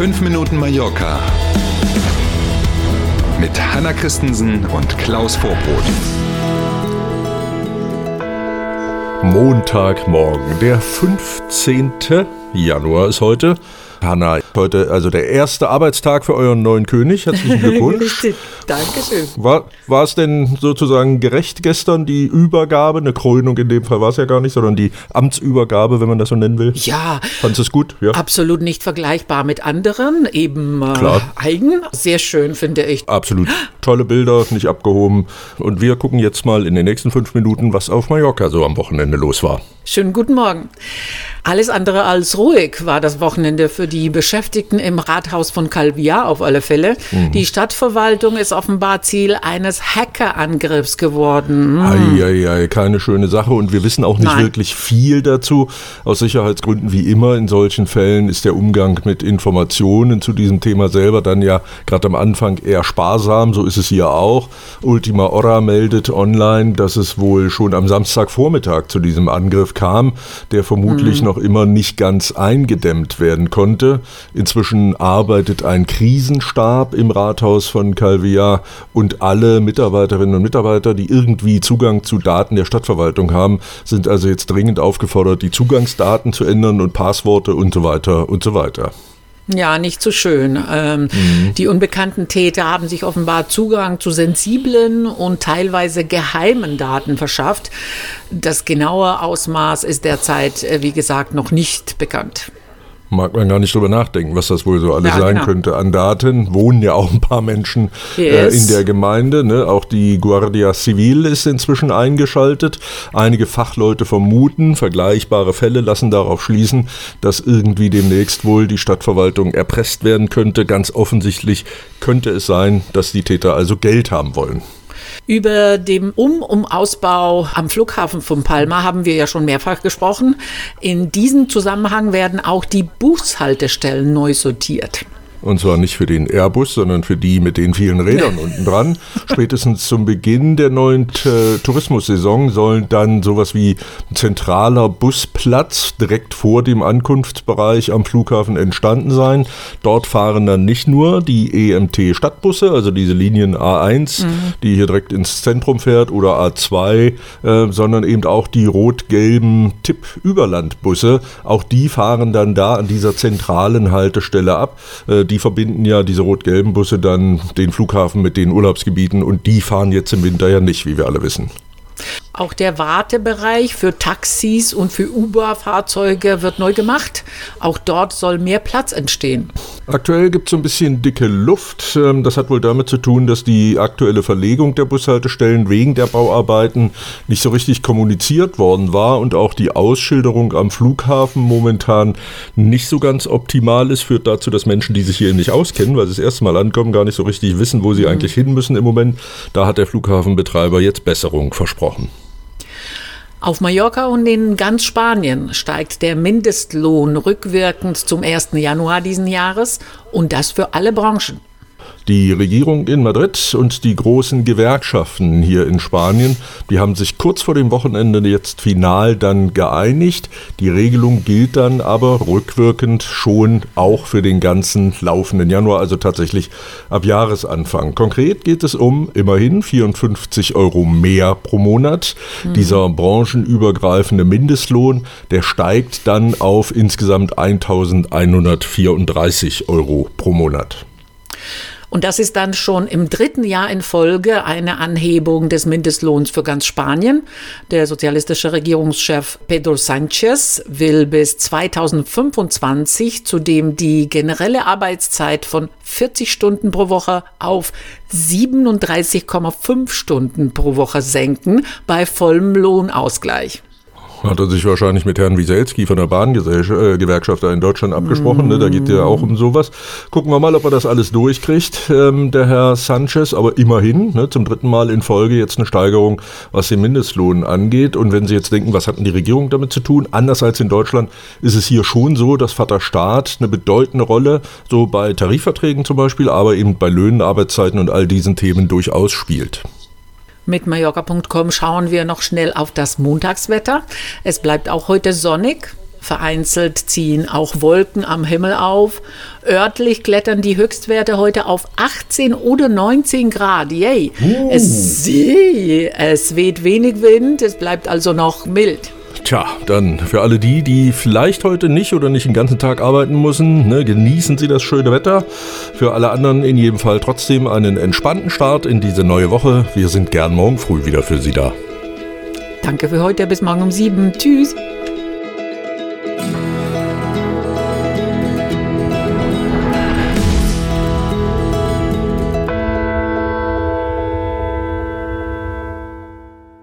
5 Minuten Mallorca mit Hanna Christensen und Klaus Vorbrot. Montagmorgen, der 15. Januar ist heute. Hanna, heute also der erste Arbeitstag für euren neuen König. Herzlichen Glückwunsch. Dankeschön. War, war es denn sozusagen gerecht gestern, die Übergabe? Eine Krönung in dem Fall war es ja gar nicht, sondern die Amtsübergabe, wenn man das so nennen will. Ja. Fandest du es gut? Ja. Absolut nicht vergleichbar mit anderen, eben äh, eigen. Sehr schön, finde ich. Absolut tolle Bilder, nicht abgehoben. Und wir gucken jetzt mal in den nächsten fünf Minuten, was auf Mallorca so am Wochenende los war. Schönen guten Morgen. Alles andere als ruhig war das Wochenende für die Beschäftigten im Rathaus von Calvia auf alle Fälle. Mhm. Die Stadtverwaltung ist offenbar Ziel eines Hackerangriffs geworden. Eieiei, keine schöne Sache und wir wissen auch nicht Nein. wirklich viel dazu. Aus Sicherheitsgründen wie immer in solchen Fällen ist der Umgang mit Informationen zu diesem Thema selber dann ja gerade am Anfang eher sparsam. So ist es hier auch. Ultima Hora meldet online, dass es wohl schon am Samstagvormittag zu diesem Angriff kam, der vermutlich noch immer nicht ganz eingedämmt werden konnte. Inzwischen arbeitet ein Krisenstab im Rathaus von Calvia und alle Mitarbeiterinnen und Mitarbeiter, die irgendwie Zugang zu Daten der Stadtverwaltung haben, sind also jetzt dringend aufgefordert, die Zugangsdaten zu ändern und Passworte und so weiter und so weiter. Ja, nicht so schön. Ähm, Die unbekannten Täter haben sich offenbar Zugang zu sensiblen und teilweise geheimen Daten verschafft. Das genaue Ausmaß ist derzeit, äh, wie gesagt, noch nicht bekannt. Mag man gar nicht drüber nachdenken, was das wohl so alles Ja, sein genau. könnte an Daten. Wohnen ja auch ein paar Menschen äh, Yes. in der Gemeinde. Ne? Auch die Guardia Civil ist inzwischen eingeschaltet. Einige Fachleute vermuten, vergleichbare Fälle lassen darauf schließen, dass irgendwie demnächst wohl die Stadtverwaltung erpresst werden könnte. Ganz offensichtlich könnte es sein, dass die Täter also Geld haben wollen. Über den Um- um Ausbau am Flughafen von Palma haben wir ja schon mehrfach gesprochen. In diesem Zusammenhang werden auch die Bushaltestellen neu sortiert. Und zwar nicht für den Airbus, sondern für die mit den vielen Rädern unten dran. Spätestens zum Beginn der neuen äh, Tourismussaison sollen dann sowas wie ein zentraler Busplatz direkt vor dem Ankunftsbereich am Flughafen entstanden sein. Dort fahren dann nicht nur die EMT Stadtbusse, also diese Linien A1, die hier direkt ins Zentrum fährt, oder A2, äh, sondern eben auch die rot-gelben Tipp-Überlandbusse. Auch die fahren dann da an dieser zentralen Haltestelle ab. Äh, die verbinden ja diese rot-gelben Busse dann den Flughafen mit den Urlaubsgebieten und die fahren jetzt im Winter ja nicht, wie wir alle wissen. Auch der Wartebereich für Taxis und für Uber-Fahrzeuge wird neu gemacht. Auch dort soll mehr Platz entstehen. Aktuell gibt es so ein bisschen dicke Luft. Ähm, Das hat wohl damit zu tun, dass die aktuelle Verlegung der Bushaltestellen wegen der Bauarbeiten nicht so richtig kommuniziert worden war und auch die Ausschilderung am Flughafen momentan nicht so ganz optimal ist. Führt dazu, dass Menschen, die sich hier nicht auskennen, weil sie das erste Mal ankommen, gar nicht so richtig wissen, wo sie eigentlich hin müssen im Moment. Da hat der Flughafenbetreiber jetzt Besserung versprochen. Auf Mallorca und in ganz Spanien steigt der Mindestlohn rückwirkend zum 1. Januar diesen Jahres und das für alle Branchen. Die Regierung in Madrid und die großen Gewerkschaften hier in Spanien, die haben sich kurz vor dem Wochenende jetzt final dann geeinigt. Die Regelung gilt dann aber rückwirkend schon auch für den ganzen laufenden Januar, also tatsächlich ab Jahresanfang. Konkret geht es um immerhin 54 Euro mehr pro Monat. Dieser branchenübergreifende Mindestlohn, der steigt dann auf insgesamt 1134 Euro pro Monat. Und das ist dann schon im dritten Jahr in Folge eine Anhebung des Mindestlohns für ganz Spanien. Der sozialistische Regierungschef Pedro Sánchez will bis 2025 zudem die generelle Arbeitszeit von 40 Stunden pro Woche auf 37,5 Stunden pro Woche senken bei vollem Lohnausgleich. Hat er sich wahrscheinlich mit Herrn Wieselski von der Bahngewerkschaft da in Deutschland abgesprochen. Ne? Da geht ja auch um sowas. Gucken wir mal, ob er das alles durchkriegt, ähm, der Herr Sanchez. Aber immerhin, ne, zum dritten Mal in Folge jetzt eine Steigerung, was den Mindestlohn angeht. Und wenn Sie jetzt denken, was hat denn die Regierung damit zu tun? Anders als in Deutschland ist es hier schon so, dass Vater Staat eine bedeutende Rolle so bei Tarifverträgen zum Beispiel, aber eben bei Löhnen, Arbeitszeiten und all diesen Themen durchaus spielt. Mit Mallorca.com schauen wir noch schnell auf das Montagswetter. Es bleibt auch heute sonnig. Vereinzelt ziehen auch Wolken am Himmel auf. Örtlich klettern die Höchstwerte heute auf 18 oder 19 Grad. Yay! Uh. Es, es weht wenig Wind, es bleibt also noch mild. Tja, dann für alle die, die vielleicht heute nicht oder nicht den ganzen Tag arbeiten müssen, ne, genießen Sie das schöne Wetter. Für alle anderen in jedem Fall trotzdem einen entspannten Start in diese neue Woche. Wir sind gern morgen früh wieder für Sie da. Danke für heute, bis morgen um sieben. Tschüss.